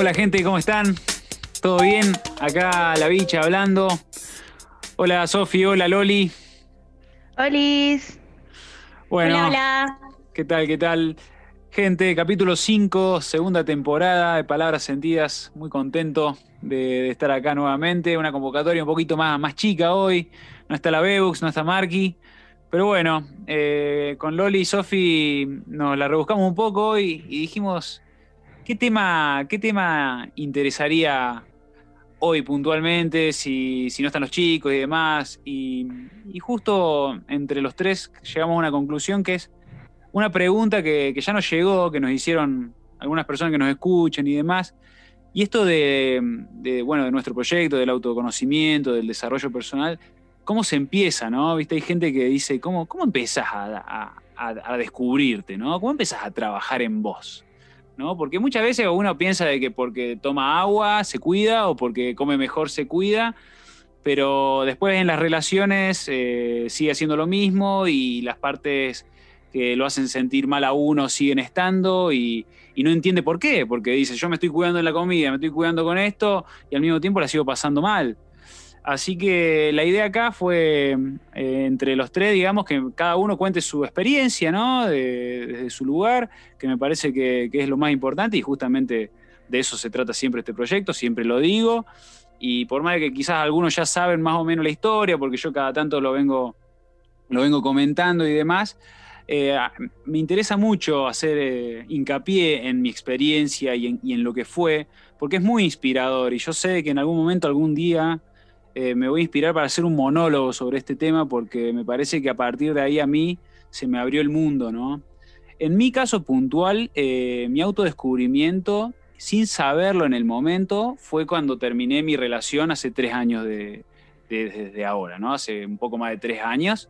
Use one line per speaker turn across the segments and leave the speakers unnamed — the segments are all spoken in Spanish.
Hola gente, ¿cómo están? ¿Todo bien? Acá la bicha hablando. Hola Sofi, hola Loli.
Olis.
Bueno,
Hola, hola.
¿qué tal? ¿Qué tal? Gente, capítulo 5, segunda temporada de Palabras Sentidas. Muy contento de, de estar acá nuevamente. Una convocatoria un poquito más, más chica hoy. No está la Bebux, no está Marky. Pero bueno, eh, con Loli y Sofi nos la rebuscamos un poco hoy y dijimos, ¿qué tema, qué tema interesaría hoy puntualmente, si, no están los chicos y demás? Y, justo entre los tres llegamos a una conclusión que es una pregunta que, ya nos llegó, que nos hicieron algunas personas que nos escuchan y demás. Y esto de, de, bueno, de nuestro proyecto, del autoconocimiento, del desarrollo personal, ¿cómo se empieza, no? ¿Viste? Hay gente que dice, ¿cómo, cómo empezás a, a, a descubrirte, no? ¿Cómo empezás a trabajar en vos? ¿No? Porque muchas veces uno piensa de que porque toma agua se cuida o porque come mejor se cuida, pero después en las relaciones eh, sigue haciendo lo mismo y las partes que lo hacen sentir mal a uno siguen estando y, y, no entiende por qué, porque dice yo me estoy cuidando en la comida, me estoy cuidando con esto y al mismo tiempo la sigo pasando mal. Así que la idea acá fue eh, entre los tres, digamos, que cada uno cuente su experiencia, ¿no? De, desde su lugar, que me parece que, es lo más importante y justamente de eso se trata siempre este proyecto, siempre lo digo. Y por más que quizás algunos ya saben más o menos la historia, porque yo cada tanto lo vengo, lo vengo comentando y demás, eh, me interesa mucho hacer eh, hincapié en mi experiencia y en, y en lo que fue, porque es muy inspirador y yo sé que en algún momento, algún día eh, me voy a inspirar para hacer un monólogo sobre este tema porque me parece que a partir de ahí a mí se me abrió el mundo, ¿no? En mi caso puntual, eh, mi autodescubrimiento, sin saberlo en el momento, fue cuando terminé mi relación hace tres años de, de, desde ahora, ¿no? Hace un poco más de tres años.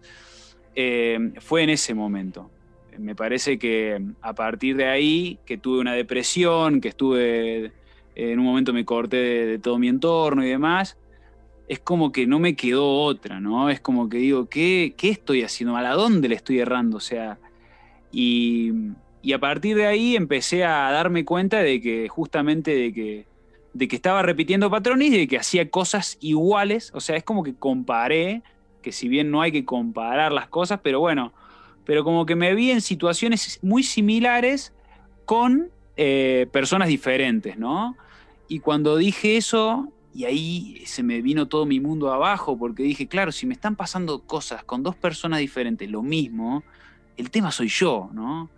Eh, fue en ese momento. Me parece que a partir de ahí, que tuve una depresión, que estuve, en un momento me corté de, de todo mi entorno y demás, es como que no me quedó otra, ¿no? Es como que digo, ¿qué, qué estoy haciendo mal? ¿A dónde le estoy errando? O sea, y, y, a partir de ahí empecé a darme cuenta de que justamente de que, de que estaba repitiendo patrones y de que hacía cosas iguales, o sea, es como que comparé, que si bien no hay que comparar las cosas, pero bueno, pero como que me vi en situaciones muy similares con eh, personas diferentes, ¿no? Y cuando dije eso, y ahí se me vino todo mi mundo abajo porque dije, claro, si me están pasando cosas con dos personas diferentes, lo mismo, el tema soy yo, ¿no?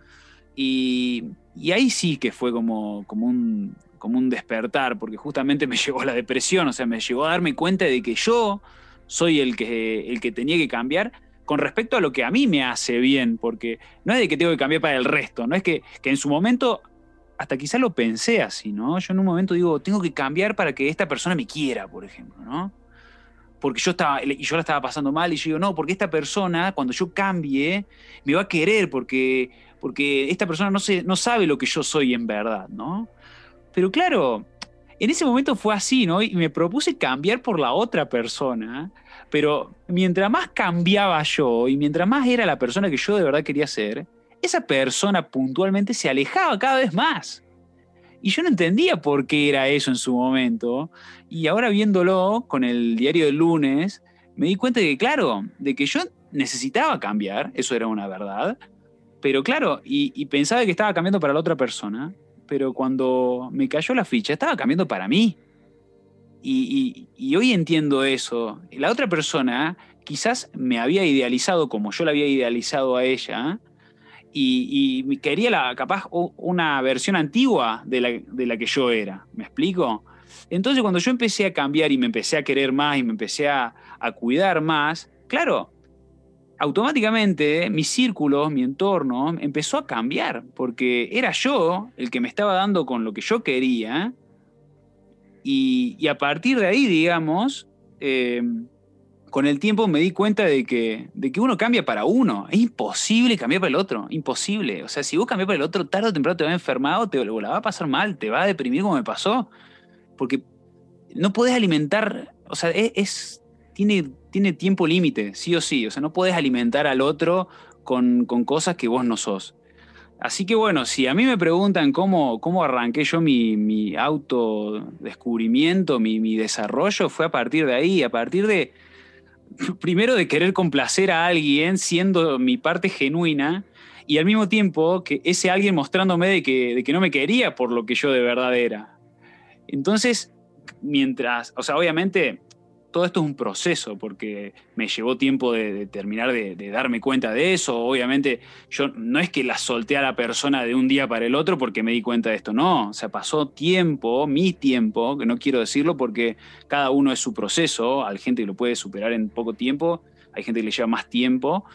Y, y ahí sí que fue como, como, un, como un despertar, porque justamente me llegó la depresión, o sea, me llegó a darme cuenta de que yo soy el que, el que tenía que cambiar con respecto a lo que a mí me hace bien, porque no es de que tengo que cambiar para el resto, no es que, que en su momento hasta quizá lo pensé así, ¿no? Yo en un momento digo, tengo que cambiar para que esta persona me quiera, por ejemplo, ¿no? Porque yo estaba, y yo la estaba pasando mal, y yo digo, no, porque esta persona, cuando yo cambie, me va a querer, porque, porque esta persona no, se, no sabe lo que yo soy en verdad, ¿no? Pero claro, en ese momento fue así, ¿no? Y me propuse cambiar por la otra persona, pero mientras más cambiaba yo y mientras más era la persona que yo de verdad quería ser, esa persona puntualmente se alejaba cada vez más. Y yo no entendía por qué era eso en su momento. Y ahora viéndolo con el diario del lunes, me di cuenta de que, claro, de que yo necesitaba cambiar, eso era una verdad. Pero claro, y, pensaba que estaba cambiando para la otra persona, pero cuando me cayó la ficha, estaba cambiando para mí. Y hoy entiendo eso. La otra persona quizás me había idealizado como yo la había idealizado a ella, y, quería la, capaz una versión antigua de la, de la, que yo era. ¿Me explico? Entonces cuando yo empecé a cambiar y me empecé a querer más y me empecé a, a cuidar más, claro, automáticamente mi círculo, mi entorno empezó a cambiar, porque era yo el que me estaba dando con lo que yo quería y, y a partir de ahí, digamos, eh, con el tiempo me di cuenta de que, de que uno cambia para uno. Es imposible cambiar para el otro. Imposible. O sea, si vos cambias para el otro, tarde o temprano te va a enfermar o te la va a pasar mal, te va a deprimir como me pasó. Porque no podés alimentar, o sea, es, es tiene, tiene tiempo límite, sí o sí. O sea, no podés alimentar al otro con, con, cosas que vos no sos. Así que bueno, si a mí me preguntan cómo, cómo arranqué yo mi, mi autodescubrimiento, mi, mi desarrollo, fue a partir de ahí, a partir de, primero de querer complacer a alguien siendo mi parte genuina y al mismo tiempo que ese alguien mostrándome de que, de que no me quería por lo que yo de verdad era. Entonces, mientras, o sea, obviamente todo esto es un proceso porque me llevó tiempo de, terminar de, darme cuenta de eso. Obviamente, yo no es que la solté a la persona de un día para el otro porque me di cuenta de esto, no. O sea, pasó tiempo, mi tiempo, que no quiero decirlo porque cada uno es su proceso. Hay gente que lo puede superar en poco tiempo, hay gente que le lleva más tiempo,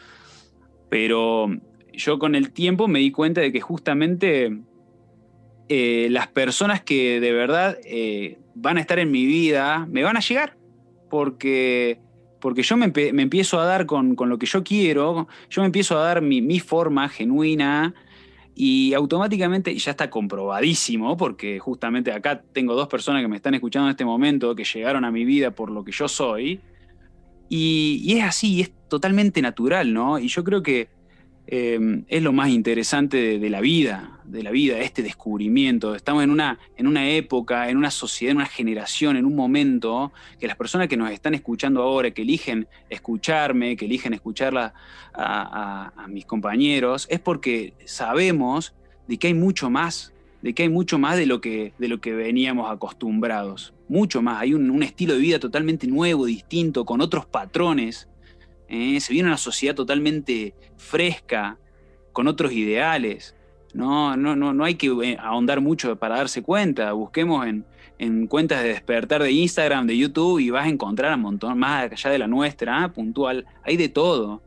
pero yo con el tiempo me di cuenta de que justamente eh, las personas que de verdad eh, van a estar en mi vida me van a llegar porque, porque yo me, empiezo a dar con, lo que yo quiero, yo me empiezo a dar mi, forma genuina y automáticamente, ya está comprobadísimo, porque justamente acá tengo dos personas que me están escuchando en este momento, que llegaron a mi vida por lo que yo soy, y, y es así, es totalmente natural, ¿no? Y yo creo que Em, es lo más interesante de, la vida, de la vida, este descubrimiento. Estamos en una, en una época, en una sociedad, en una generación, en un momento que las personas que nos están escuchando ahora, que eligen escucharme, que eligen escucharla a, a mis compañeros, es porque sabemos de que hay mucho más, de que hay mucho más de lo que, de lo que veníamos acostumbrados. Mucho más, hay un, un estilo de vida totalmente nuevo, distinto, con otros patrones ¿eh? se viene una sociedad totalmente fresca, con otros ideales. No, no, no, no hay que eh, ahondar mucho para darse cuenta. Busquemos en, cuentas de despertar de Instagram, de YouTube, y vas a encontrar un montón, más allá de la nuestra, ¿eh? puntual. Hay de todo.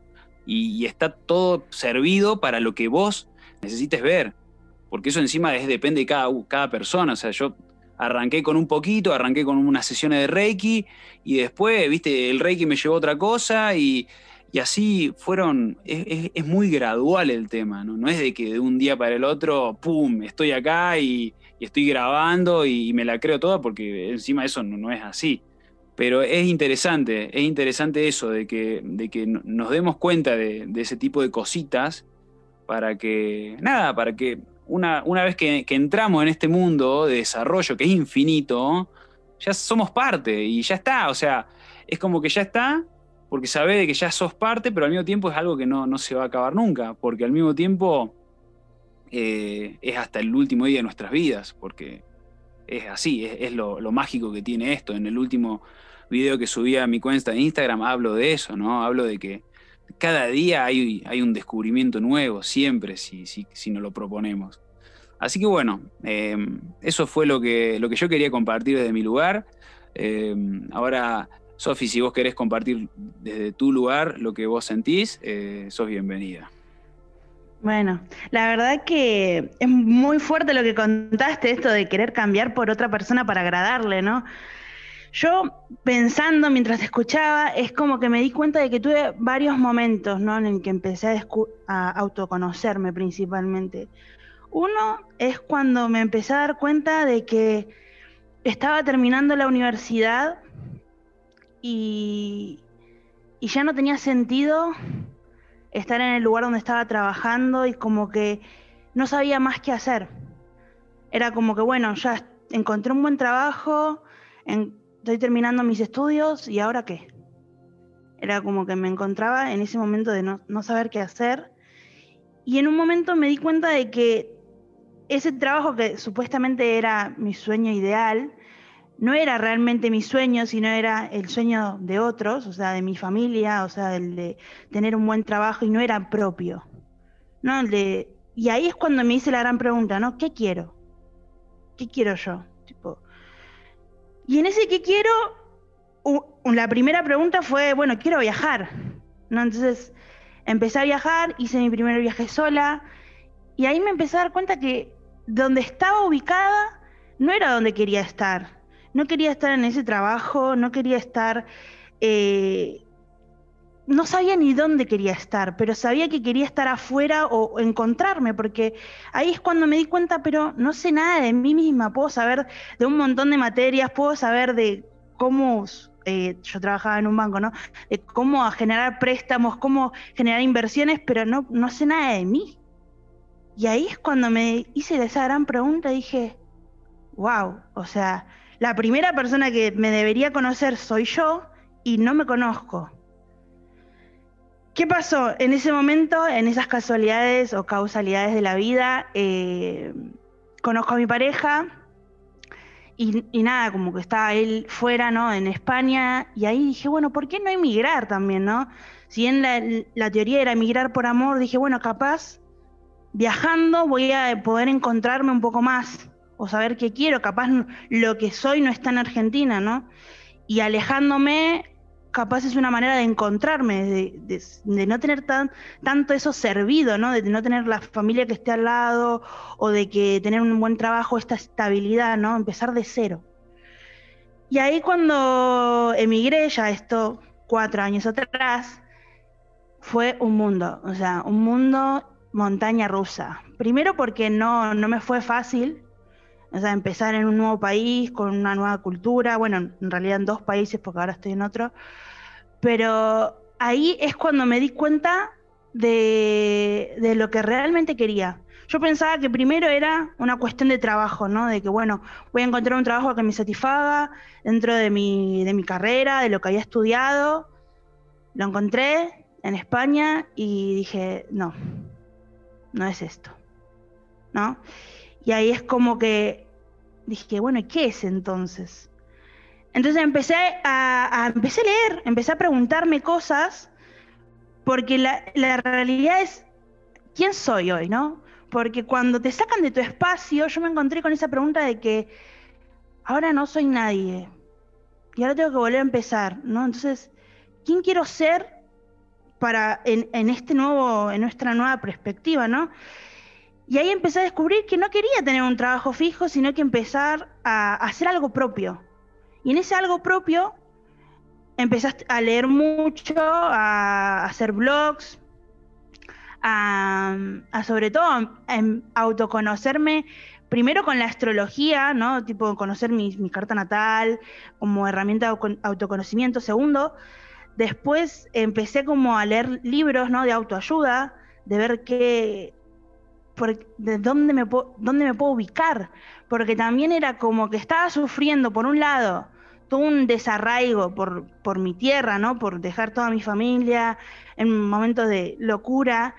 Y, está todo servido para lo que vos necesites ver. Porque eso encima depende de cada, cada persona. O sea, yo arranqué con un poquito, arranqué con unas sesiones de Reiki y después, viste, el Reiki me llevó otra cosa y, así fueron, es, muy gradual el tema, ¿no? No es de que de un día para el otro, ¡pum!, estoy acá y, estoy grabando y, me la creo toda porque encima eso no, es así. Pero es interesante, es interesante eso, de que, de que nos demos cuenta de, de ese tipo de cositas para que, nada, para que una, vez que, entramos en este mundo de desarrollo que es infinito, ya somos parte y ya está. O sea, es como que ya está, porque sabés que ya sos parte, pero al mismo tiempo es algo que no, se va a acabar nunca, porque al mismo tiempo eh, es hasta el último día de nuestras vidas, porque es así, es, lo, mágico que tiene esto. En el último video que subí a mi cuenta de Instagram hablo de eso, ¿no? Hablo de que cada día hay, un descubrimiento nuevo, siempre, si, si, si nos lo proponemos. Así que bueno, eh, eso fue lo que, lo que yo quería compartir desde mi lugar. Eh, ahora, Sofi, si vos querés compartir desde tu lugar lo que vos sentís, eh, sos bienvenida.
Bueno, la verdad que es muy fuerte lo que contaste, esto de querer cambiar por otra persona para agradarle, ¿no? Yo pensando mientras te escuchaba, es como que me di cuenta de que tuve varios momentos, ¿no? En el que empecé a, autoconocerme principalmente. Uno es cuando me empecé a dar cuenta de que estaba terminando la universidad y, y ya no tenía sentido estar en el lugar donde estaba trabajando y como que no sabía más qué hacer. Era como que, bueno, ya encontré un buen trabajo, estoy terminando mis estudios y ahora qué. Era como que me encontraba en ese momento de no, saber qué hacer. Y en un momento me di cuenta de que ese trabajo que supuestamente era mi sueño ideal, no era realmente mi sueño, sino era el sueño de otros, o sea, de mi familia, o sea, el de tener un buen trabajo y no era propio. ¿no? Y ahí es cuando me hice la gran pregunta, ¿no? ¿Qué quiero? ¿Qué quiero yo? Y en ese que quiero, la primera pregunta fue, bueno, quiero viajar. ¿no? Entonces empecé a viajar, hice mi primer viaje sola, y ahí me empecé a dar cuenta que donde estaba ubicada no era donde quería estar. No quería estar en ese trabajo, no quería estar... Eh, no sabía ni dónde quería estar, pero sabía que quería estar afuera o encontrarme, porque ahí es cuando me di cuenta, pero no sé nada de mí misma, puedo saber de un montón de materias, puedo saber de cómo, eh, yo trabajaba en un banco, ¿no? De cómo generar préstamos, cómo generar inversiones, pero no, no sé nada de mí. Y ahí es cuando me hice esa gran pregunta, dije, wow, o sea, la primera persona que me debería conocer soy yo y no me conozco. ¿Qué pasó? En ese momento, en esas casualidades o causalidades de la vida, eh, conozco a mi pareja y, nada, como que estaba él fuera, ¿no? En España, y ahí dije, bueno, ¿por qué no emigrar también, ¿no? Si bien la, la teoría era emigrar por amor, dije, bueno, capaz viajando voy a poder encontrarme un poco más o saber qué quiero, capaz lo que soy no está en Argentina, ¿no? Y alejándome, capaz es una manera de encontrarme, de, no tener tan, tanto eso servido, ¿no? De no tener la familia que esté al lado o de que tener un buen trabajo, esta estabilidad, ¿no? Empezar de cero. Y ahí cuando emigré, ya esto cuatro años atrás, fue un mundo, o sea, un mundo montaña rusa. Primero porque no, no me fue fácil, o sea, empezar en un nuevo país, con una nueva cultura, bueno, en realidad en dos países, porque ahora estoy en otro, pero ahí es cuando me di cuenta de, de lo que realmente quería. Yo pensaba que primero era una cuestión de trabajo, ¿no? De que, bueno, voy a encontrar un trabajo que me satisfaga dentro de mi, de mi carrera, de lo que había estudiado. Lo encontré en España y dije, no, no es esto, ¿no? Y ahí es como que dije, bueno, ¿qué es entonces? Entonces empecé a, empecé a leer, empecé a preguntarme cosas, porque la, la realidad es, ¿quién soy hoy, no? Porque cuando te sacan de tu espacio, yo me encontré con esa pregunta de que ahora no soy nadie. Y ahora tengo que volver a empezar, ¿no? Entonces, ¿quién quiero ser para en, en este nuevo, en nuestra nueva perspectiva, ¿no? Y ahí empecé a descubrir que no quería tener un trabajo fijo, sino que empezar a, hacer algo propio. Y en ese algo propio empecé a leer mucho, a hacer blogs, a, sobre todo a, autoconocerme primero con la astrología, ¿no? Tipo conocer mi, mi, carta natal como herramienta de autoconocimiento. Segundo, después empecé como a leer libros, ¿no? De autoayuda, de ver qué, de dónde me, dónde me puedo ubicar, porque también era como que estaba sufriendo, por un lado, todo un desarraigo por, por mi tierra, ¿no? Por dejar toda mi familia en momentos de locura.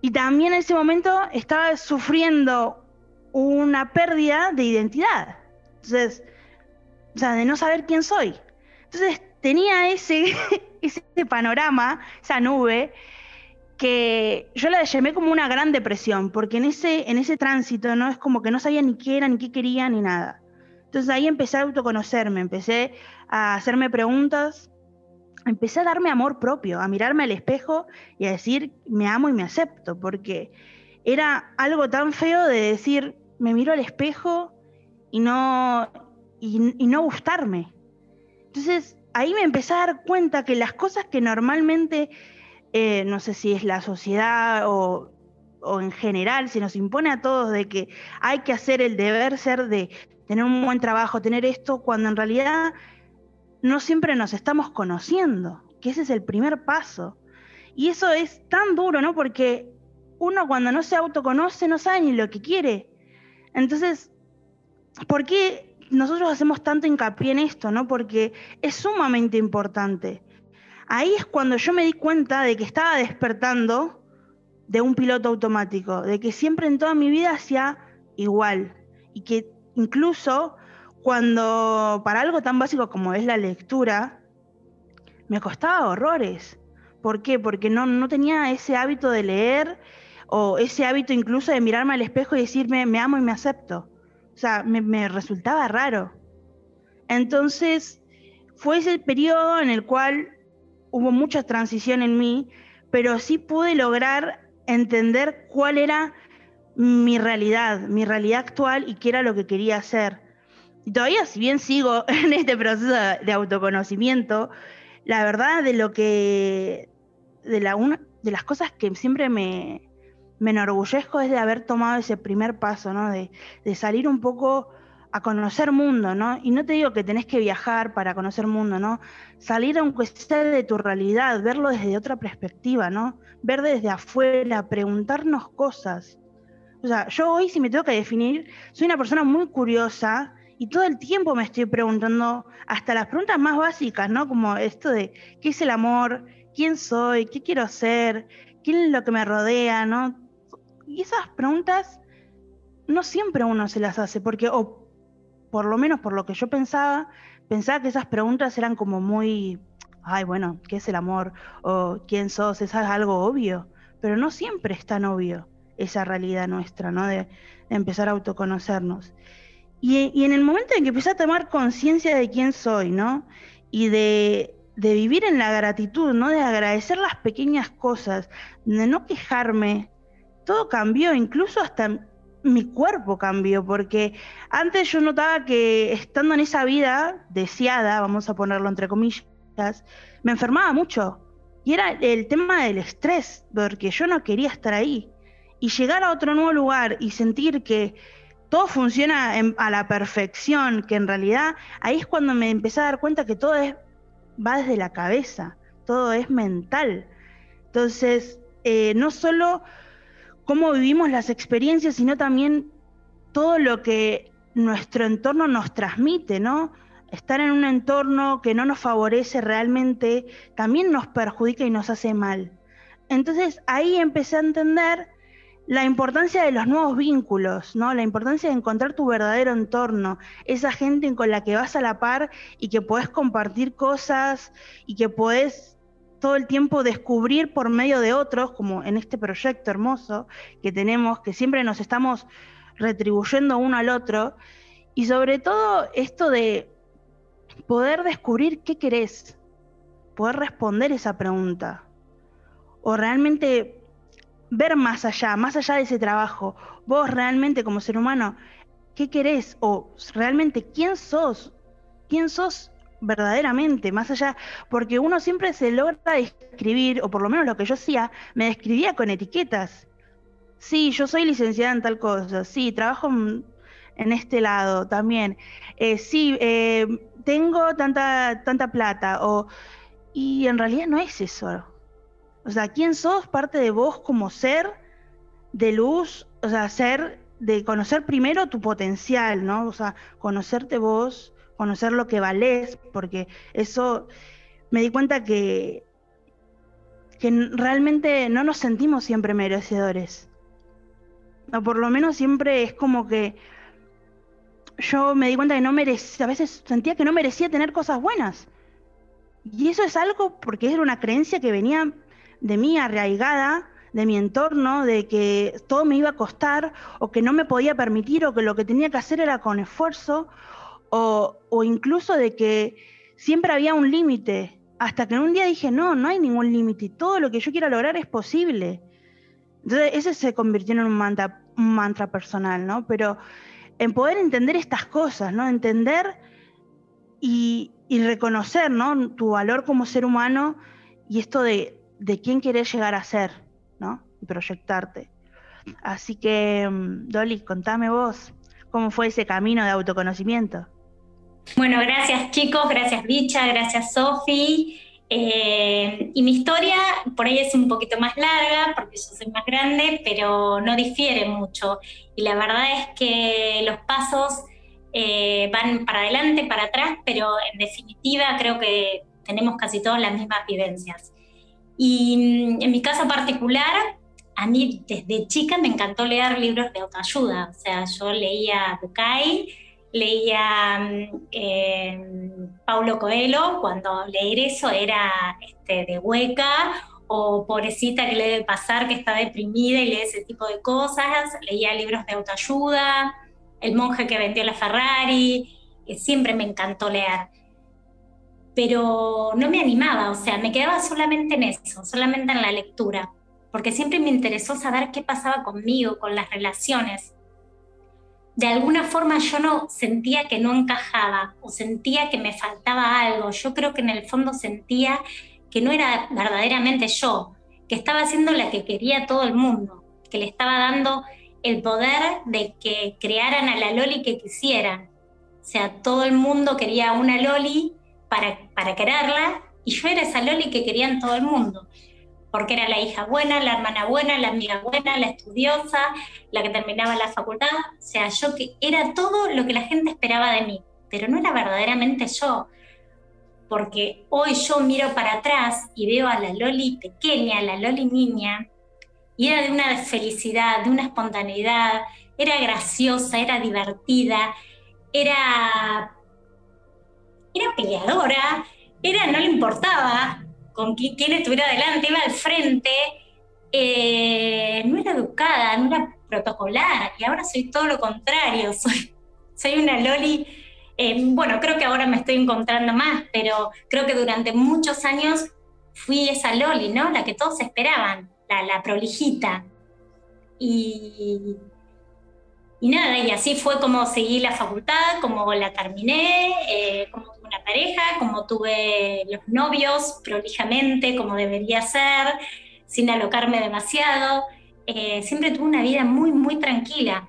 Y también en ese momento estaba sufriendo una pérdida de identidad. Entonces, o sea, de no saber quién soy. Entonces tenía ese, ese panorama, esa nube, que yo la llamé como una gran depresión, porque en ese, en ese tránsito no es como que no sabía ni qué era, ni qué quería, ni nada. Entonces ahí empecé a autoconocerme, empecé a hacerme preguntas, empecé a darme amor propio, a mirarme al espejo y a decir, me amo y me acepto, porque era algo tan feo de decir, me miro al espejo y no, y, y no gustarme. Entonces ahí me empecé a dar cuenta que las cosas que normalmente eh, no sé si es la sociedad o, en general, si nos impone a todos de que hay que hacer el deber ser de tener un buen trabajo, tener esto, cuando en realidad no siempre nos estamos conociendo, que ese es el primer paso. Y eso es tan duro, ¿no? Porque uno cuando no se autoconoce no sabe ni lo que quiere. Entonces, ¿por qué nosotros hacemos tanto hincapié en esto, ¿no? Porque es sumamente importante ahí es cuando yo me di cuenta de que estaba despertando de un piloto automático, de que siempre en toda mi vida hacía igual y que incluso cuando para algo tan básico como es la lectura, me costaba horrores. ¿Por qué? Porque no, no tenía ese hábito de leer o ese hábito incluso de mirarme al espejo y decirme me amo y me acepto. O sea, me, me resultaba raro. Entonces, fue ese periodo en el cual hubo mucha transición en mí, pero sí pude lograr entender cuál era mi realidad, mi realidad actual y qué era lo que quería hacer. Y todavía, si bien sigo en este proceso de autoconocimiento, la verdad de lo que, de, las cosas que siempre me, me enorgullezco es de haber tomado ese primer paso, ¿no? De salir un poco a conocer mundo, ¿no? Y no te digo que tenés que viajar para conocer mundo, ¿no? Salir aunque sea de tu realidad, verlo desde otra perspectiva, ¿no? Ver desde afuera, preguntarnos cosas. O sea, yo hoy si me tengo que definir, soy una persona muy curiosa y todo el tiempo me estoy preguntando hasta las preguntas más básicas, ¿no? Como esto de qué es el amor, quién soy, qué quiero ser, quién es lo que me rodea, ¿no? Y esas preguntas no siempre uno se las hace, porque, o por lo menos por lo que yo pensaba, pensaba que esas preguntas eran como muy, ay, bueno, ¿qué es el amor? O ¿quién sos? Es algo obvio, pero no siempre es tan obvio esa realidad nuestra, ¿no? De, empezar a autoconocernos. Y, en el momento en que empecé a tomar conciencia de quién soy, ¿no? Y de, de vivir en la gratitud, ¿no? De agradecer las pequeñas cosas, de no quejarme, todo cambió, incluso hasta mi cuerpo cambió, porque antes yo notaba que estando en esa vida deseada, vamos a ponerlo entre comillas, me enfermaba mucho. Y era el tema del estrés, porque yo no quería estar ahí. Y llegar a otro nuevo lugar y sentir que todo funciona a la perfección, que en realidad ahí es cuando me empecé a dar cuenta que todo es, va desde la cabeza, todo es mental. Entonces, eh, no solo cómo vivimos las experiencias, sino también todo lo que nuestro entorno nos transmite, ¿no? Estar en un entorno que no nos favorece realmente también nos perjudica y nos hace mal. Entonces ahí empecé a entender la importancia de los nuevos vínculos, ¿no? La importancia de encontrar tu verdadero entorno, esa gente con la que vas a la par y que podés compartir cosas y que podés todo el tiempo descubrir por medio de otros, como en este proyecto hermoso que tenemos, que siempre nos estamos retribuyendo uno al otro, y sobre todo esto de poder descubrir qué querés, poder responder esa pregunta, o realmente ver más allá, más allá de ese trabajo, vos realmente como ser humano, ¿qué querés? O realmente, ¿quién sos? ¿Quién sos verdaderamente, más allá, porque uno siempre se logra describir, o por lo menos lo que yo hacía, me describía con etiquetas. Sí, yo soy licenciada en tal cosa, sí, trabajo en, este lado también, eh, sí, eh, tengo tanta, tanta plata, o, y en realidad no es eso. O sea, ¿quién sos? Parte de vos como ser de luz, o sea, ser, de conocer primero tu potencial, ¿no? O sea, conocerte vos, conocer lo que valés, porque eso me di cuenta que, que realmente no nos sentimos siempre merecedores. O por lo menos siempre es como que yo me di cuenta que no merecía, a veces sentía que no merecía tener cosas buenas. Y eso es algo porque era una creencia que venía de mí arraigada, de mi entorno, de que todo me iba a costar o que no me podía permitir o que lo que tenía que hacer era con esfuerzo o, incluso de que siempre había un límite, hasta que en un día dije, no, no hay ningún límite, todo lo que yo quiera lograr es posible. Entonces ese se convirtió en un mantra, personal, ¿no? Pero en poder entender estas cosas, ¿no? Entender y, reconocer, ¿no? Tu valor como ser humano y esto de, de quién querés llegar a ser, ¿no? Y proyectarte. Así que, mm, Dolly, contame vos, ¿cómo fue ese camino de autoconocimiento?
Bueno, gracias chicos, gracias Bicha, gracias Sofi. Eh, y mi historia por ahí es un poquito más larga porque yo soy más grande, pero no difiere mucho. Y la verdad es que los pasos eh, van para adelante, para atrás, pero en definitiva creo que tenemos casi todas las mismas vivencias. Y mm, en mi caso particular, a mí desde chica me encantó leer libros de autoayuda. O sea, yo leía Bucay, leía mm, eh, Paulo Coelho, cuando leer eso era este, de hueca, o pobrecita que le debe pasar que está deprimida y lee ese tipo de cosas, leía libros de autoayuda, El monje que vendió la Ferrari, siempre me encantó leer. Pero no me animaba, o sea, me quedaba solamente en eso, solamente en la lectura, porque siempre me interesó saber qué pasaba conmigo, con las relaciones de alguna forma yo no sentía que no encajaba o sentía que me faltaba algo. Yo creo que en el fondo sentía que no era verdaderamente yo, que estaba haciendo la que quería todo el mundo, que le estaba dando el poder de que crearan a la Loli que quisieran. O sea, todo el mundo quería una Loli para, para quererla y yo era esa Loli que querían todo el mundo. Porque era la hija buena, la hermana buena, la amiga buena, la estudiosa, la que terminaba la facultad, o sea, yo que era todo lo que la gente esperaba de mí, pero no era verdaderamente yo, porque hoy yo miro para atrás y veo a la Loli pequeña, a la Loli niña, y era de una felicidad, de una espontaneidad, era graciosa, era divertida, era, era peleadora, era, no le importaba con quién, estuviera adelante, iba al frente, eh, no era educada, no era protocolar, y ahora soy todo lo contrario, soy, soy una Loli, eh, bueno, creo que ahora me estoy encontrando más, pero creo que durante muchos años fui esa Loli, ¿no? La que todos esperaban, la, la prolijita. Y, y nada, y así fue como seguí la facultad, como la terminé, eh, como pareja, como tuve los novios prolijamente, como debería ser, sin alocarme demasiado. Eh, siempre tuve una vida muy, muy tranquila.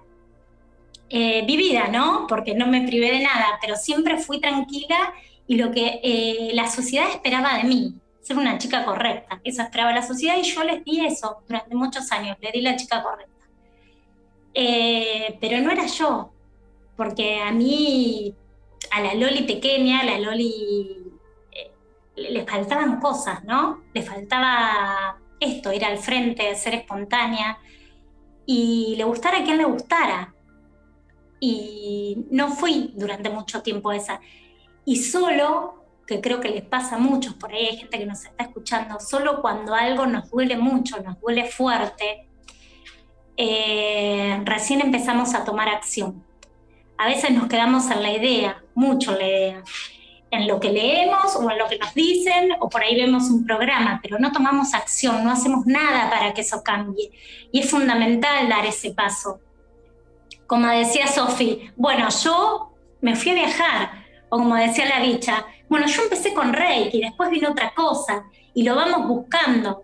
Eh, vivida, ¿no? Porque no me privé de nada, pero siempre fui tranquila y lo que la sociedad esperaba de mí, ser una chica correcta. Eso esperaba la sociedad y yo les di eso durante muchos años, le di la chica correcta. Eh, pero no era yo, porque a mí, a la Loli pequeña, la Loli eh, le faltaban cosas, ¿no? Le faltaba esto, ir al frente, ser espontánea y le gustara quien le gustara. Y no fui durante mucho tiempo esa. Y solo, que creo que les pasa a muchos, por ahí hay gente que nos está escuchando, solo cuando algo nos duele mucho, nos duele fuerte, eh, recién empezamos a tomar acción. A veces nos quedamos en la idea, mucho la en lo que leemos o en lo que nos dicen, o por ahí vemos un programa, pero no tomamos acción, no hacemos nada para que eso cambie. Y es fundamental dar ese paso. Como decía Sofi, bueno, yo me fui a viajar, o como decía la bicha, bueno, yo empecé con Reiki, después vino otra cosa, y lo vamos buscando.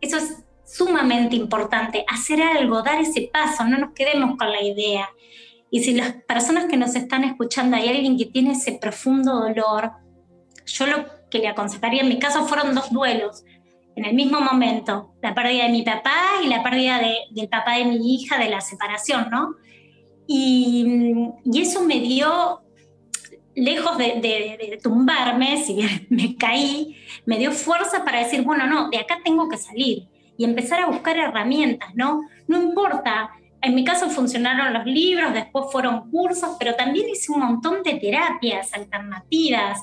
Eso es sumamente importante, hacer algo, dar ese paso, no nos quedemos con la idea. Y si las personas que nos están escuchando hay alguien que tiene ese profundo dolor, yo lo que le aconsejaría en mi caso fueron dos duelos en el mismo momento, la pérdida de mi papá y la pérdida del papá de mi hija de la separación, ¿no? Y, eso me dio, lejos de, de, tumbarme, si bien me caí, me dio fuerza para decir, bueno, no, de acá tengo que salir y empezar a buscar herramientas, ¿no? No importa, en mi caso funcionaron los libros, después fueron cursos, pero también hice un montón de terapias alternativas.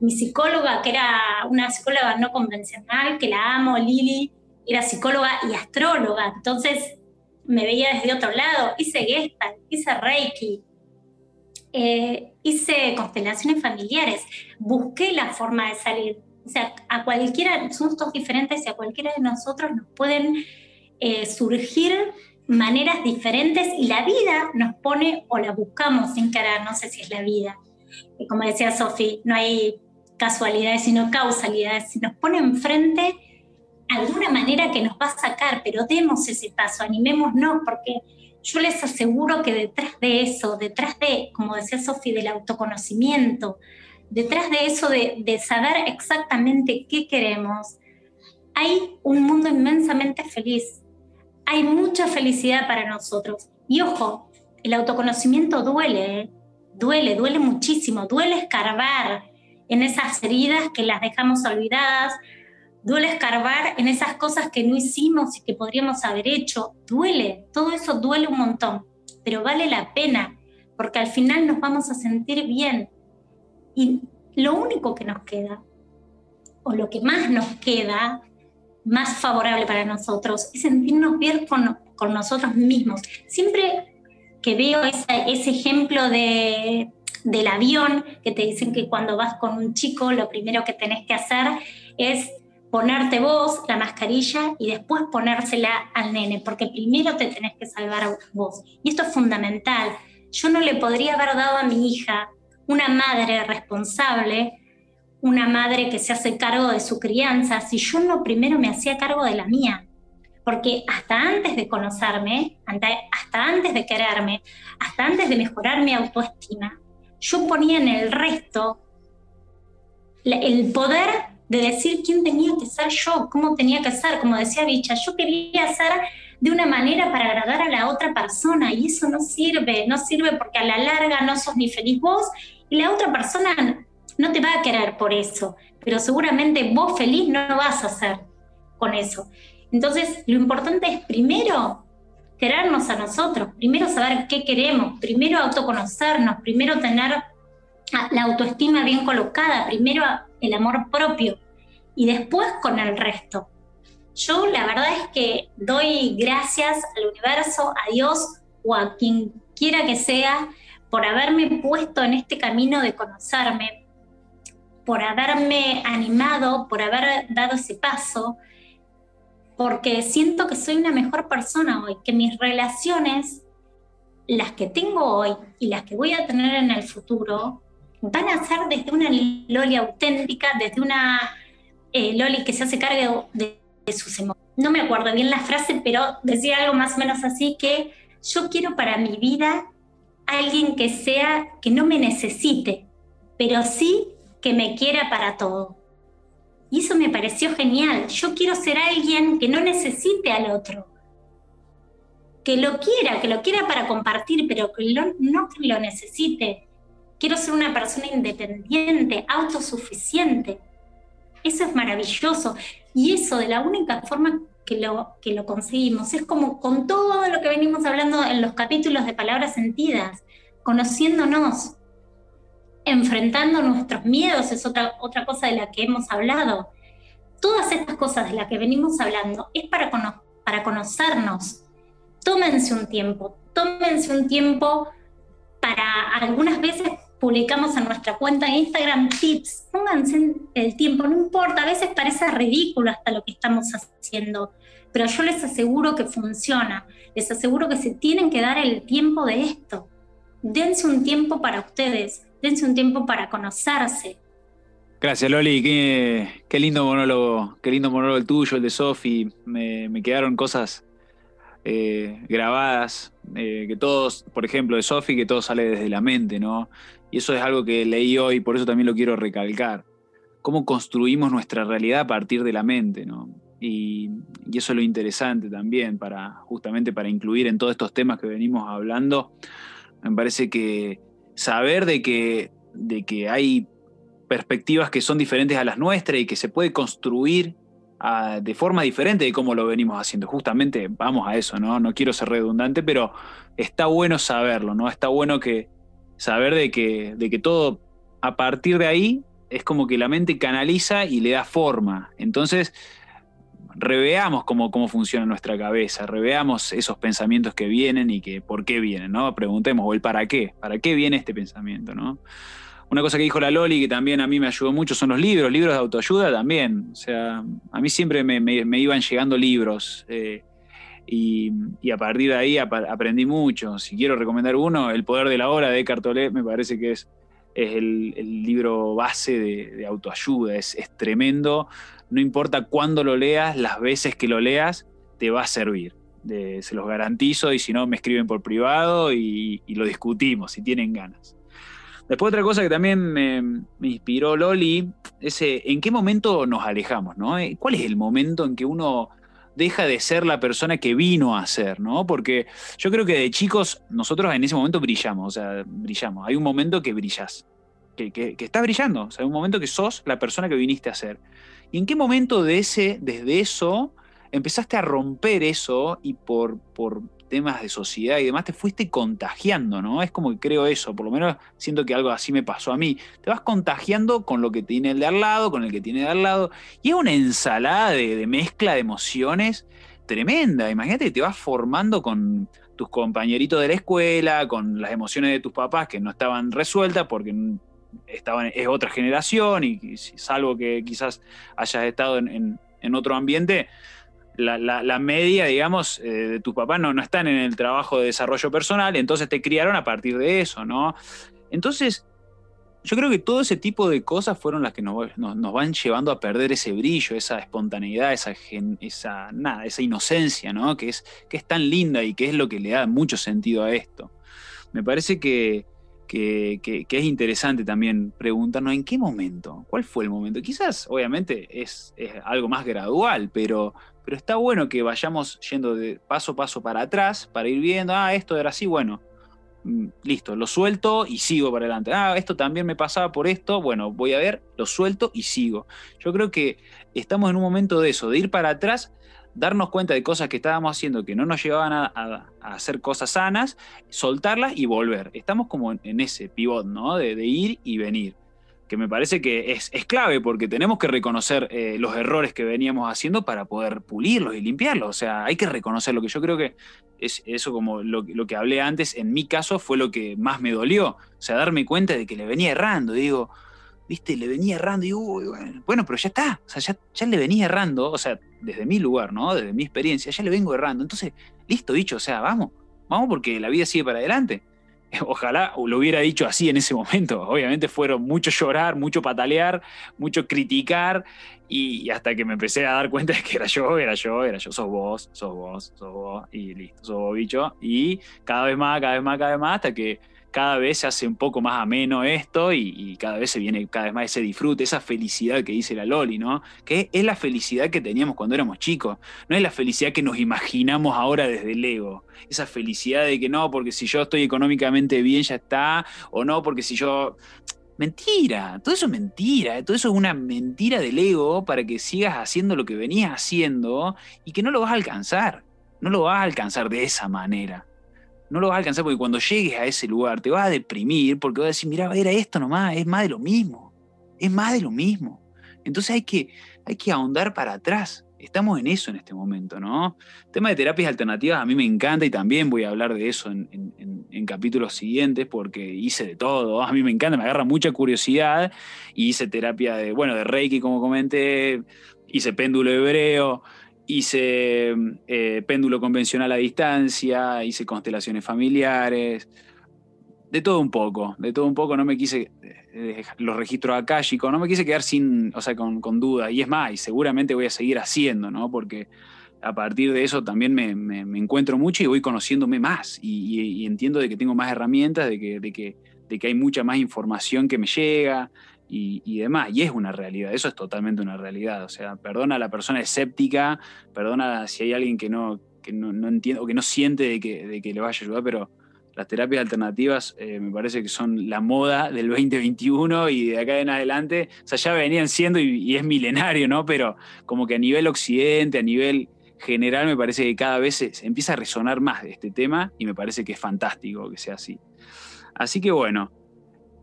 Mi psicóloga, que era una psicóloga no convencional, que la amo, Lili, era psicóloga y astróloga, entonces me veía desde otro lado. Hice Gestalt, hice Reiki, eh, hice constelaciones familiares, busqué la forma de salir. O sea, a cualquiera, somos todos diferentes y a cualquiera de nosotros nos pueden eh, surgir maneras diferentes y la vida nos pone o la buscamos querer, no sé si es la vida. Como decía Sofi, no hay casualidades sino causalidades. Si nos pone enfrente alguna manera que nos va a sacar, pero demos ese paso, animémonos, porque yo les aseguro que detrás de eso, detrás de, como decía Sofi, del autoconocimiento, detrás de eso de, saber exactamente qué queremos, hay un mundo inmensamente feliz. Hay mucha felicidad para nosotros. Y ojo, el autoconocimiento duele, ¿eh? duele, duele muchísimo, duele escarbar en esas heridas que las dejamos olvidadas, duele escarbar en esas cosas que no hicimos y que podríamos haber hecho, duele, todo eso duele un montón, pero vale la pena, porque al final nos vamos a sentir bien, y lo único que nos queda, o lo que más nos queda, más favorable para nosotros, es sentirnos bien con, nosotros mismos. Siempre que veo ese ejemplo de, del avión, que te dicen que cuando vas con un chico, lo primero que tenés que hacer es ponerte vos la mascarilla y después ponérsela al nene, porque primero te tenés que salvar a vos. Y esto es fundamental. Yo no le podría haber dado a mi hija una madre responsable, una madre que se hace cargo de su crianza, si yo no primero me hacía cargo de la mía. Porque hasta antes de conocerme, hasta antes de quererme, hasta antes de mejorar mi autoestima, yo ponía en el resto el poder de decir quién tenía que ser yo, cómo tenía que ser, como decía Bicha, yo quería ser de una manera para agradar a la otra persona y eso no sirve, no sirve porque a la larga no sos ni feliz vos y la otra persona no te va a querer por eso, pero seguramente vos feliz no vas a ser con eso. Entonces, lo importante es primero querernos a nosotros, primero saber qué queremos, primero autoconocernos, primero tener la autoestima bien colocada, primero el amor propio y después con el resto. Yo la verdad es que doy gracias al universo, a Dios o a quien quiera que sea por haberme puesto en este camino de conocerme, por haberme animado, por haber dado ese paso, porque siento que soy una mejor persona hoy, que mis relaciones, las que tengo hoy y las que voy a tener en el futuro, van a ser desde una Loli auténtica, desde una eh, Loli que se hace cargo de, de sus emociones. No me acuerdo bien la frase, pero decía algo más o menos así que yo quiero para mi vida alguien que sea, que no me necesite, pero sí que me quiera para todo. Y eso me pareció genial. Yo quiero ser alguien que no necesite al otro. Que lo quiera, que lo quiera para compartir, pero que no que lo necesite. Quiero ser una persona independiente, autosuficiente. Eso es maravilloso. Y eso de la única forma que lo, que lo conseguimos es como con todo lo que venimos hablando en los capítulos de Palabras Sentidas, conociéndonos, enfrentando nuestros miedos, es otra, otra cosa de la que hemos hablado. Todas estas cosas de las que venimos hablando es para, para conocernos. Tómense un tiempo, tómense un tiempo para algunas veces publicamos en nuestra cuenta de Instagram tips, pónganse el tiempo, no importa, a veces parece ridículo hasta lo que estamos haciendo, pero yo les aseguro que funciona, les aseguro que se tienen que dar el tiempo de esto. Dense un tiempo para ustedes, dense un tiempo para conocerse.
Gracias, Loli. Qué, lindo monólogo, qué lindo monólogo el tuyo, el de Sofi. Me, quedaron cosas eh, grabadas, eh, que todos, por ejemplo, de Sofi, que todo sale desde la mente, ¿no? Y eso es algo que leí hoy, por eso también lo quiero recalcar. Cómo construimos nuestra realidad a partir de la mente, ¿no? Y, y eso es lo interesante también, para, justamente para incluir en todos estos temas que venimos hablando. Me parece que saber de que, de que hay perspectivas que son diferentes a las nuestras y que se puede construir ah, de forma diferente de cómo lo venimos haciendo. Justamente vamos a eso, ¿no? No quiero ser redundante, pero está bueno saberlo, ¿no? Está bueno que saber de que, de que todo a partir de ahí es como que la mente canaliza y le da forma. Entonces, reveamos cómo, cómo funciona nuestra cabeza, reveamos esos pensamientos que vienen y que por qué vienen, ¿no? Preguntemos, o el para qué, ¿para qué viene este pensamiento, ¿no? Una cosa que dijo la Loli, que también a mí me ayudó mucho, son los libros, libros de autoayuda también. O sea, a mí siempre me, iban llegando libros eh, y, a partir de ahí aprendí mucho. Si quiero recomendar uno, El Poder de la Hora de Eckhart Tolle, me parece que es, es el, libro base de, autoayuda, es, es tremendo no importa cuándo lo leas, las veces que lo leas, te va a servir. se los garantizo y si no, me escriben por privado y, lo discutimos si tienen ganas. Después otra cosa que también me, inspiró Loli es eh, en qué momento nos alejamos, ¿no? Eh, ¿Cuál es el momento en que uno deja de ser la persona que vino a ser, ¿no? Porque yo creo que de chicos nosotros en ese momento brillamos, o sea, brillamos. Hay un momento que brillas, que, que, que estás brillando, o sea, hay un momento que sos la persona que viniste a ser. ¿Y en qué momento de desde eso empezaste a romper eso y por, temas de sociedad y demás te fuiste contagiando, ¿no? Es como que creo eso, por lo menos siento que algo así me pasó a mí. Te vas contagiando con lo que tiene el de al lado, con el que tiene de al lado, y es una ensalada de, mezcla de emociones tremenda. Imagínate que te vas formando con tus compañeritos de la escuela, con las emociones de tus papás que no estaban resueltas porque es otra generación y, salvo que quizás hayas estado en, otro ambiente, la, media, digamos, eh, de tus papás no, no están en el trabajo de desarrollo personal, entonces te criaron a partir de eso, ¿no? Entonces, yo creo que todo ese tipo de cosas fueron las que nos, van llevando a perder ese brillo, esa espontaneidad, esa, esa, nada, esa inocencia, ¿no? Que es, que es tan linda y que es lo que le da mucho sentido a esto. Me parece que, que, es interesante también preguntarnos en qué momento, cuál fue el momento. Quizás, obviamente, es, algo más gradual, pero, pero está bueno que vayamos yendo de paso a paso para atrás, para ir viendo, ah, esto era así, bueno, mm, listo, lo suelto y sigo para adelante. Ah, esto también me pasaba por esto, bueno, voy a ver, lo suelto y sigo. Yo creo que estamos en un momento de eso, de ir para atrás darnos cuenta de cosas que estábamos haciendo que no nos llevaban a, hacer cosas sanas, soltarlas y volver. Estamos como en, ese pivot, ¿no? De, ir y venir. Que me parece que es, clave porque tenemos que reconocer eh, los errores que veníamos haciendo para poder pulirlos y limpiarlos. O sea, hay que reconocer lo que yo creo que es eso como lo, lo, que hablé antes, en mi caso fue lo que más me dolió. O sea, darme cuenta de que le venía errando. Digo, viste, le venía errando y uy, bueno, pero ya está, o sea, ya, ya, le venía errando, o sea, desde mi lugar, ¿no? Desde mi experiencia, ya le vengo errando. Entonces, listo, dicho, o sea, vamos, vamos porque la vida sigue para adelante. Ojalá lo hubiera dicho así en ese momento. Obviamente fueron mucho llorar, mucho patalear, mucho criticar y hasta que me empecé a dar cuenta de que era yo, era yo, era yo, sos vos, sos vos, sos vos y listo, sos vos bicho. Y cada vez más, cada vez más, cada vez más hasta que cada vez se hace un poco más ameno esto y, cada vez se viene cada vez más ese disfrute, esa felicidad que dice la Loli, ¿no? Que es la felicidad que teníamos cuando éramos chicos, no es la felicidad que nos imaginamos ahora desde el ego, esa felicidad de que no, porque si yo estoy económicamente bien ya está, o no, porque si yo... Mentira, todo eso es mentira, todo eso es una mentira del ego para que sigas haciendo lo que venías haciendo y que no lo vas a alcanzar, no lo vas a alcanzar de esa manera no lo vas a alcanzar porque cuando llegues a ese lugar te vas a deprimir porque vas a decir, mira, era esto nomás, es más de lo mismo, es más de lo mismo. Entonces hay que, hay que ahondar para atrás. Estamos en eso en este momento, ¿no? El tema de terapias alternativas a mí me encanta y también voy a hablar de eso en, capítulos siguientes porque hice de todo. A mí me encanta, me agarra mucha curiosidad y hice terapia de, bueno, de Reiki, como comenté, hice péndulo hebreo, hice eh, péndulo convencional a distancia, hice constelaciones familiares, de todo un poco, de todo un poco, no me quise, eh, los registros akashicos, no me quise quedar sin, o sea, con, con y es más, y seguramente voy a seguir haciendo, ¿no? Porque a partir de eso también me, encuentro mucho y voy conociéndome más, y, entiendo de que tengo más herramientas, de que, de que, de que hay mucha más información que me llega, y, demás. Y es una realidad, eso es totalmente una realidad. O sea, perdona a la persona escéptica, perdona si hay alguien que no, que no, entiende o que no siente de que, de que, le vaya a ayudar, pero las terapias alternativas eh, me parece que son la moda del 2021 y de acá en adelante, o sea, ya venían siendo y, es milenario, ¿no? Pero como que a nivel occidente, a nivel general, me parece que cada vez se, se empieza a resonar más de este tema y me parece que es fantástico que sea así. Así que bueno,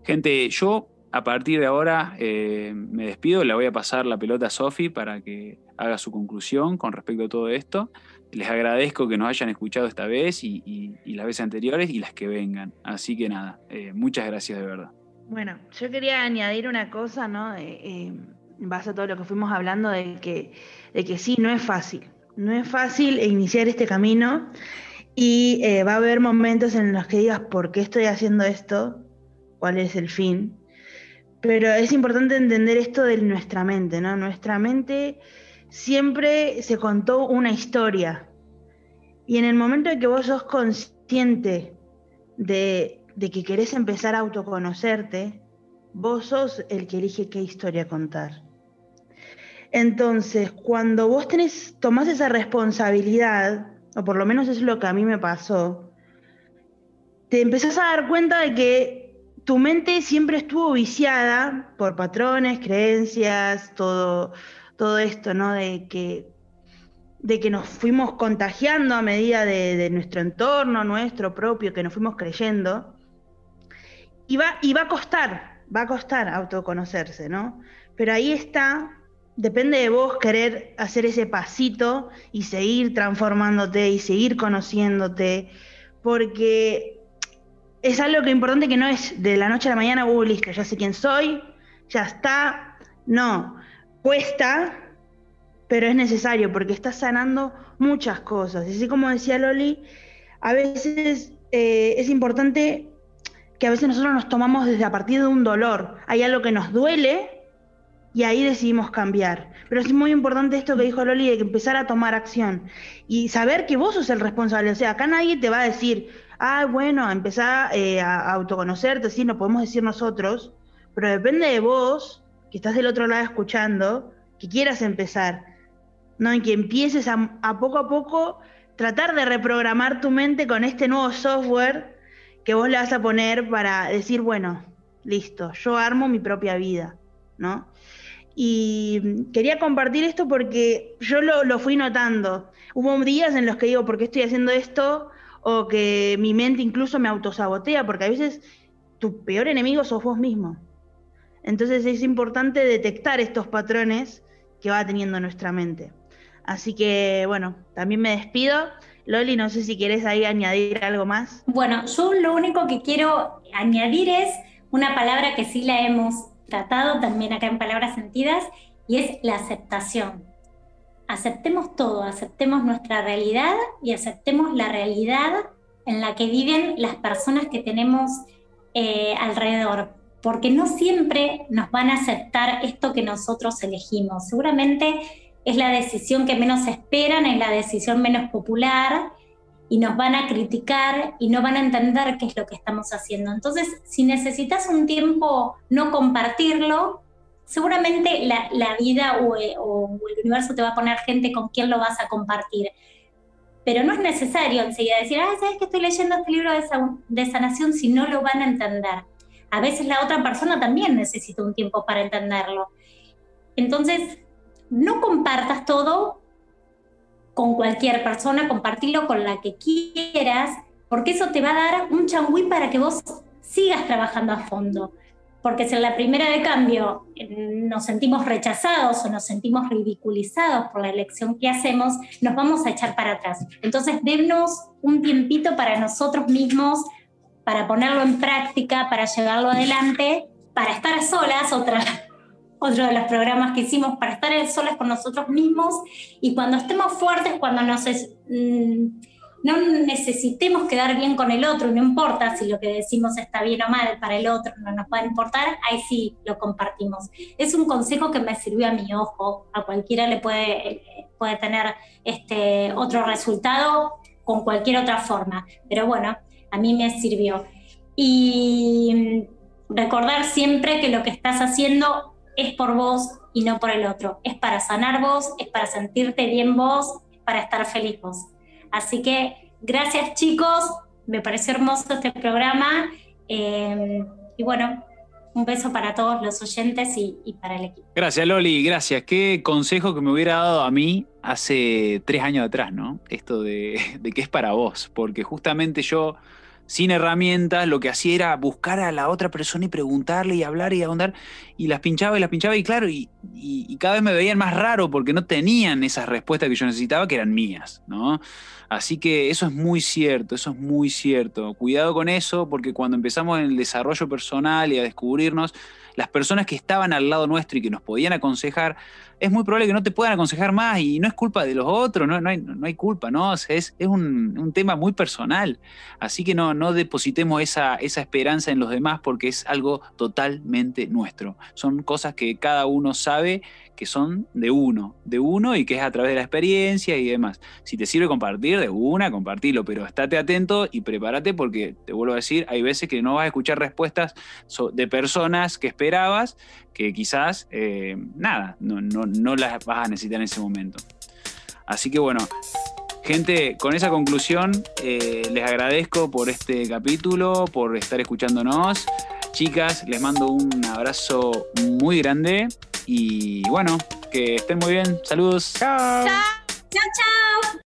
gente, yo a partir de ahora eh, me despido, le voy a pasar la pelota a Sofi para que haga su conclusión con respecto a todo esto. Les agradezco que nos hayan escuchado esta vez y, las veces anteriores y las que vengan. Así que nada, eh, muchas gracias de verdad.
Bueno, yo quería añadir una cosa, ¿no? Eh, en base a todo lo que fuimos hablando, de que, de que sí, no es fácil. No es fácil iniciar este camino y va a haber momentos en los que digas, ¿por qué estoy haciendo esto? ¿Cuál es el fin? Pero es importante entender esto de nuestra mente, ¿no? Nuestra mente siempre se contó una historia. Y en el momento en que vos sos consciente de, que querés empezar a autoconocerte, vos sos el que elige qué historia contar. Entonces, cuando vos tenés, tomás esa responsabilidad, o por lo menos es lo que a mí me pasó, te empezás a dar cuenta de que tu mente siempre estuvo viciada por patrones, creencias, todo, todo esto, ¿no? De que, de que nos fuimos contagiando a medida de, nuestro entorno, nuestro propio, que nos fuimos creyendo. Y va, y va a costar, va a costar autoconocerse, ¿no? Pero ahí está, depende de vos querer hacer ese pasito y seguir transformándote y seguir conociéndote, porque es algo que importante que no es de la noche a la mañana, uh, listo, ya sé quién soy, ya está. No, cuesta, pero es necesario porque está sanando muchas cosas. Así como decía Loli, a veces eh, es importante que a veces nosotros nos tomamos desde a partir de un dolor. Hay algo que nos duele y ahí decidimos cambiar. Pero es muy importante esto que dijo Loli, de que empezar a tomar acción y saber que vos sos el responsable. O sea, acá nadie te va a decir, ah, bueno, empezá eh, a autoconocerte, sí, nos podemos decir nosotros, pero depende de vos, que estás del otro lado escuchando, que quieras empezar, ¿no? Y que empieces a, a poco a poco tratar de reprogramar tu mente con este nuevo software que vos le vas a poner para decir, bueno, listo, yo armo mi propia vida, ¿no? Y quería compartir esto porque yo lo, fui notando. Hubo días en los que digo, ¿por qué estoy haciendo esto? O que mi mente incluso me autosabotea, porque a veces tu peor enemigo sos vos mismo. Entonces es importante detectar estos patrones que va teniendo nuestra mente. Así que bueno, también me despido. Loli, no sé si quieres ahí añadir algo más.
Bueno, yo lo único que quiero añadir es una palabra que sí la hemos tratado también acá en Palabras Sentidas y es la aceptación. Aceptemos todo, aceptemos nuestra realidad y aceptemos la realidad en la que viven las personas que tenemos eh, alrededor, porque no siempre nos van a aceptar esto que nosotros elegimos. Seguramente es la decisión que menos esperan, es la decisión menos popular y nos van a criticar y no van a entender qué es lo que estamos haciendo. Entonces, si necesitas un tiempo no compartirlo, seguramente la, vida o, el universo te va a poner gente con quien lo vas a compartir. Pero no es necesario enseguida decir, ah, ¿sabes que estoy leyendo este libro de sanación si no lo van a entender? A veces la otra persona también necesita un tiempo para entenderlo. Entonces, no compartas todo con cualquier persona, compartirlo con la que quieras, porque eso te va a dar un changüí para que vos sigas trabajando a fondo. Porque si en la primera de cambio nos sentimos rechazados o nos sentimos ridiculizados por la elección que hacemos, nos vamos a echar para atrás. Entonces, denos un tiempito para nosotros mismos, para ponerlo en práctica, para llevarlo adelante, para estar a solas, otra, otro de los programas que hicimos para estar en solas con nosotros mismos y cuando estemos fuertes, cuando nos mm, no necesitemos quedar bien con el otro, no importa si lo que decimos está bien o mal para el otro, no nos va importar, ahí sí lo compartimos. Es un consejo que me sirvió a mi ojo, a cualquiera le puede, puede tener este otro resultado con cualquier otra forma, pero bueno, a mí me sirvió. Y mm, recordar siempre que lo que estás haciendo es por vos y no por el otro. Es para sanar vos, es para sentirte bien vos, es para estar feliz vos. Así que gracias chicos, me pareció hermoso este programa. Eh, y bueno, un beso para todos los oyentes y, para el equipo.
Gracias Loli, gracias. Qué consejo que me hubiera dado a mí hace tres años atrás, ¿no? Esto de, de que es para vos, porque justamente yo sin herramientas, lo que hacía era buscar a la otra persona y preguntarle y hablar y ahondar, y las pinchaba y las pinchaba, y claro, y, cada vez me veían más raro porque no tenían esas respuestas que yo necesitaba, que eran mías, ¿no? Así que eso es muy cierto, eso es muy cierto. Cuidado con eso, porque cuando empezamos en el desarrollo personal y a descubrirnos, las personas que estaban al lado nuestro y que nos podían aconsejar, es muy probable que no te puedan aconsejar más y no es culpa de los otros, no, hay, culpa, ¿no? es, un, tema muy personal. Así que no, no depositemos esa, esa esperanza en los demás porque es algo totalmente nuestro. Son cosas que cada uno sabe que son de uno, de uno y que es a través de la experiencia y demás. Si te sirve compartir de una, compartilo, pero estate atento y prepárate porque, te vuelvo a decir, hay veces que no vas a escuchar respuestas de personas que esperabas que quizás, eh, nada, no, no, las vas a necesitar en ese momento. Así que bueno, Gente, con esa conclusión eh, les agradezco por este capítulo, por estar escuchándonos. Chicas, les mando un abrazo muy grande y bueno, que estén muy bien. Saludos.
Chao. Chao, chao.